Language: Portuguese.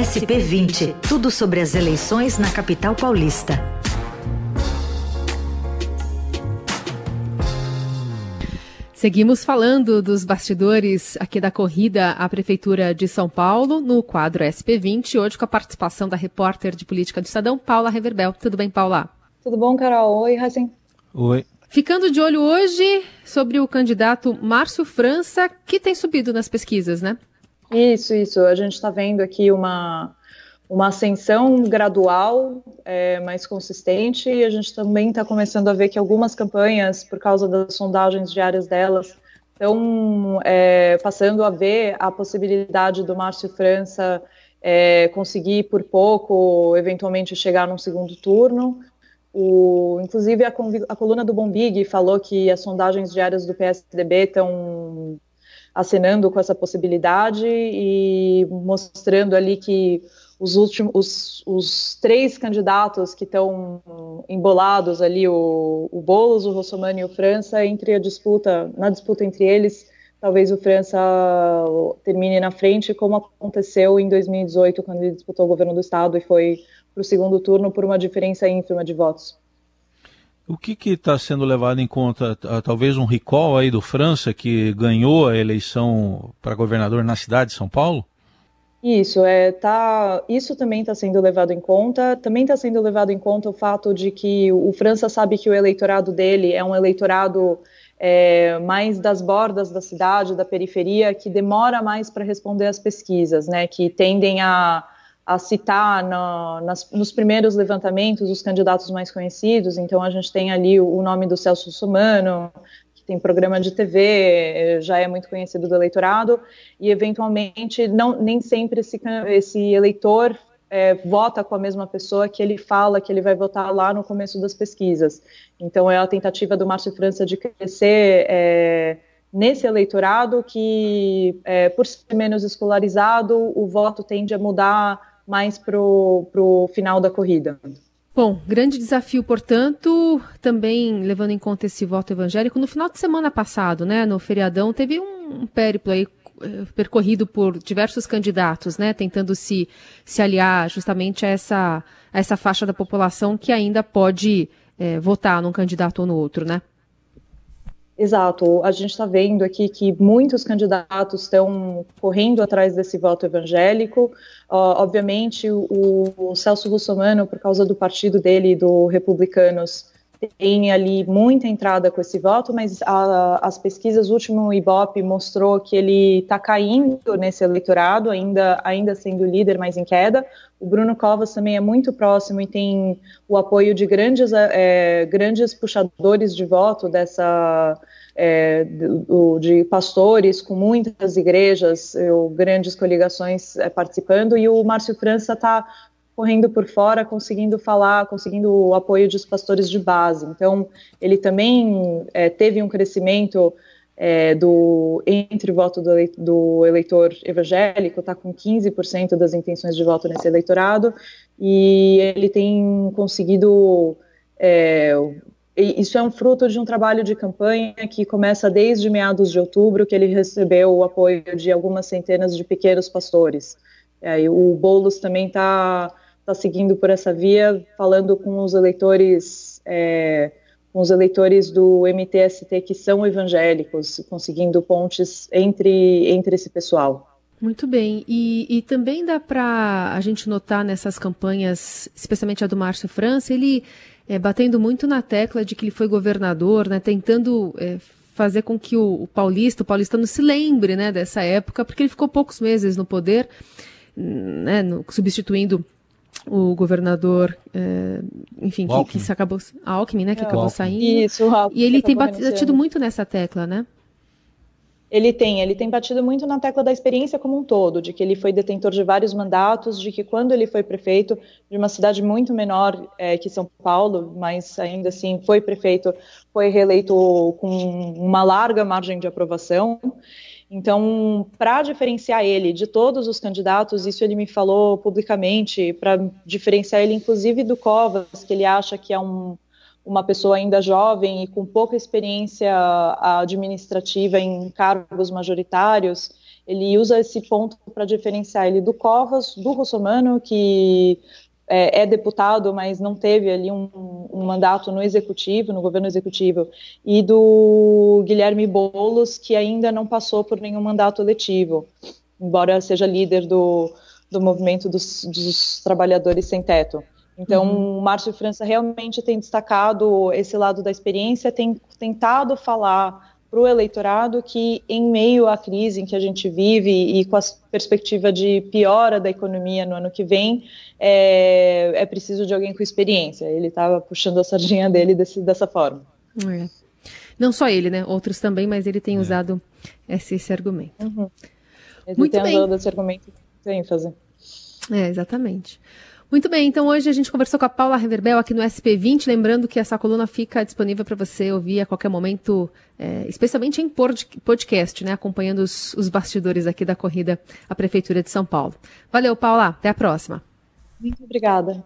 SP20. Tudo sobre as eleições na capital paulista. Seguimos falando dos bastidores aqui da corrida à Prefeitura de São Paulo, no quadro SP20, hoje com a participação da repórter de política do Estadão, Paula Reverbel. Tudo bem, Paula? Tudo bom, Carol? Oi, Racing. Oi. Ficando de olho hoje sobre o candidato Márcio França, que tem subido nas pesquisas, né? Isso, isso. A gente está vendo aqui uma, uma ascensão gradual, é, mais consistente, e a gente também está começando a ver que algumas campanhas, por causa das sondagens diárias delas, estão é, passando a ver a possibilidade do Márcio França é, conseguir por pouco, eventualmente chegar num segundo turno. O, inclusive a, a coluna do Bombig falou que as sondagens diárias do PSDB estão acenando com essa possibilidade e mostrando ali que os últimos, os, os três candidatos que estão embolados ali, o, o o Rossomani e o França, entre a disputa, na disputa entre eles, talvez o França termine na frente, como aconteceu em 2018, quando ele disputou o governo do estado e foi para o segundo turno por uma diferença ínfima de votos. O que está sendo levado em conta? Talvez um recall aí do França, que ganhou a eleição para governador na cidade de São Paulo? Isso, é, tá, isso também está sendo levado em conta. Também está sendo levado em conta o fato de que o França sabe que o eleitorado dele é um eleitorado é, mais das bordas da cidade, da periferia, que demora mais para responder às pesquisas, né? Que tendem a, a citar nas, nos primeiros levantamentos os candidatos mais conhecidos. Então a gente tem ali o, o nome do Celso Sumano, tem programa de TV, eh, já é muito conhecido do eleitorado, e eventualmente não, nem sempre esse, esse eleitor é, vota com a mesma pessoa que ele fala que ele vai votar lá no começo das pesquisas. Então é a tentativa do Márcio França de crescer é, nesse eleitorado que, é, por ser menos escolarizado, o voto tende a mudar mais para o final da corrida. Bom, grande desafio, portanto, também levando em conta esse voto evangélico. No final de semana passado, né, no feriadão, teve um périplo aí eh, percorrido por diversos candidatos, né, tentando se, se aliar justamente a essa, a essa faixa da população que ainda pode é, votar num candidato ou no outro, né? Exato. A gente está vendo aqui que muitos candidatos estão correndo atrás desse voto evangélico. Uh, obviamente, o, o, Celso Russomano, por causa do partido dele, do Republicanos, tem ali muita entrada com esse voto, mas a, as pesquisas, o último Ibope mostrou que ele está caindo nesse eleitorado, ainda, ainda sendo líder, mas em queda. O Bruno Covas também é muito próximo e tem o apoio de grandes, é, grandes puxadores de voto dessa é, do, de pastores com muitas igrejas, grandes coligações é, participando, e o Márcio França está correndo por fora, conseguindo falar, conseguindo o apoio dos pastores de base. Então, ele também é, teve um crescimento é, do, entre o voto do, do eleitor evangélico, está com 15% das intenções de voto nesse eleitorado, e ele tem conseguido é, isso é um fruto de um trabalho de campanha que começa desde meados de outubro, que ele recebeu o apoio de algumas centenas de pequenos pastores. É, o Boulos também está tá seguindo por essa via, falando com os eleitores, é, com os eleitores do MTST que são evangélicos, conseguindo pontes entre, entre esse pessoal. Muito bem. E, e também dá para a gente notar nessas campanhas, especialmente a do Márcio França, ele é, batendo muito na tecla de que ele foi governador, né, tentando é, fazer com que o, o, paulista, o paulistano se lembre né, dessa época, porque ele ficou poucos meses no poder, né, no, substituindo o governador, é, enfim, que, que, se acabou, a Alckmin, né, que é, acabou Alckmin. saindo. Isso, e ele tem batido muito nessa tecla, né? Ele tem, ele tem batido muito na tecla da experiência como um todo, de que ele foi detentor de vários mandatos, de que quando ele foi prefeito de uma cidade muito menor é, que São Paulo, mas ainda assim foi prefeito, foi reeleito com uma larga margem de aprovação. Então, para diferenciar ele de todos os candidatos, isso ele me falou publicamente, para diferenciar ele inclusive do Covas, que ele acha que é um uma pessoa ainda jovem e com pouca experiência administrativa em cargos majoritários, ele usa esse ponto para diferenciar ele do Covas, do Russomano, que é, é, deputado, mas não teve ali um, um, mandato no executivo, no governo executivo, e do Guilherme Boulos, que ainda não passou por nenhum mandato eletivo, embora seja líder do, do movimento dos, dos trabalhadores sem teto. Então, uhum. o Márcio França realmente tem destacado esse lado da experiência, tem tentado falar para o eleitorado que, em meio à crise em que a gente vive e com a perspectiva de piora da economia no ano que vem, é, é preciso de alguém com experiência. Ele estava puxando a sardinha dele desse, dessa forma. É. Não só ele, né? Outros também, mas ele tem é. usado esse, esse argumento. Uhum. Ele Muito tem bem. usado esse argumento com ênfase. É, exatamente. Muito bem, então hoje a gente conversou com a Paula Reverbel aqui no SP20, lembrando que essa coluna fica disponível para você ouvir a qualquer momento, é, especialmente em podcast, né, acompanhando os, os bastidores aqui da corrida à Prefeitura de São Paulo. Valeu, Paula, até a próxima. Muito obrigada.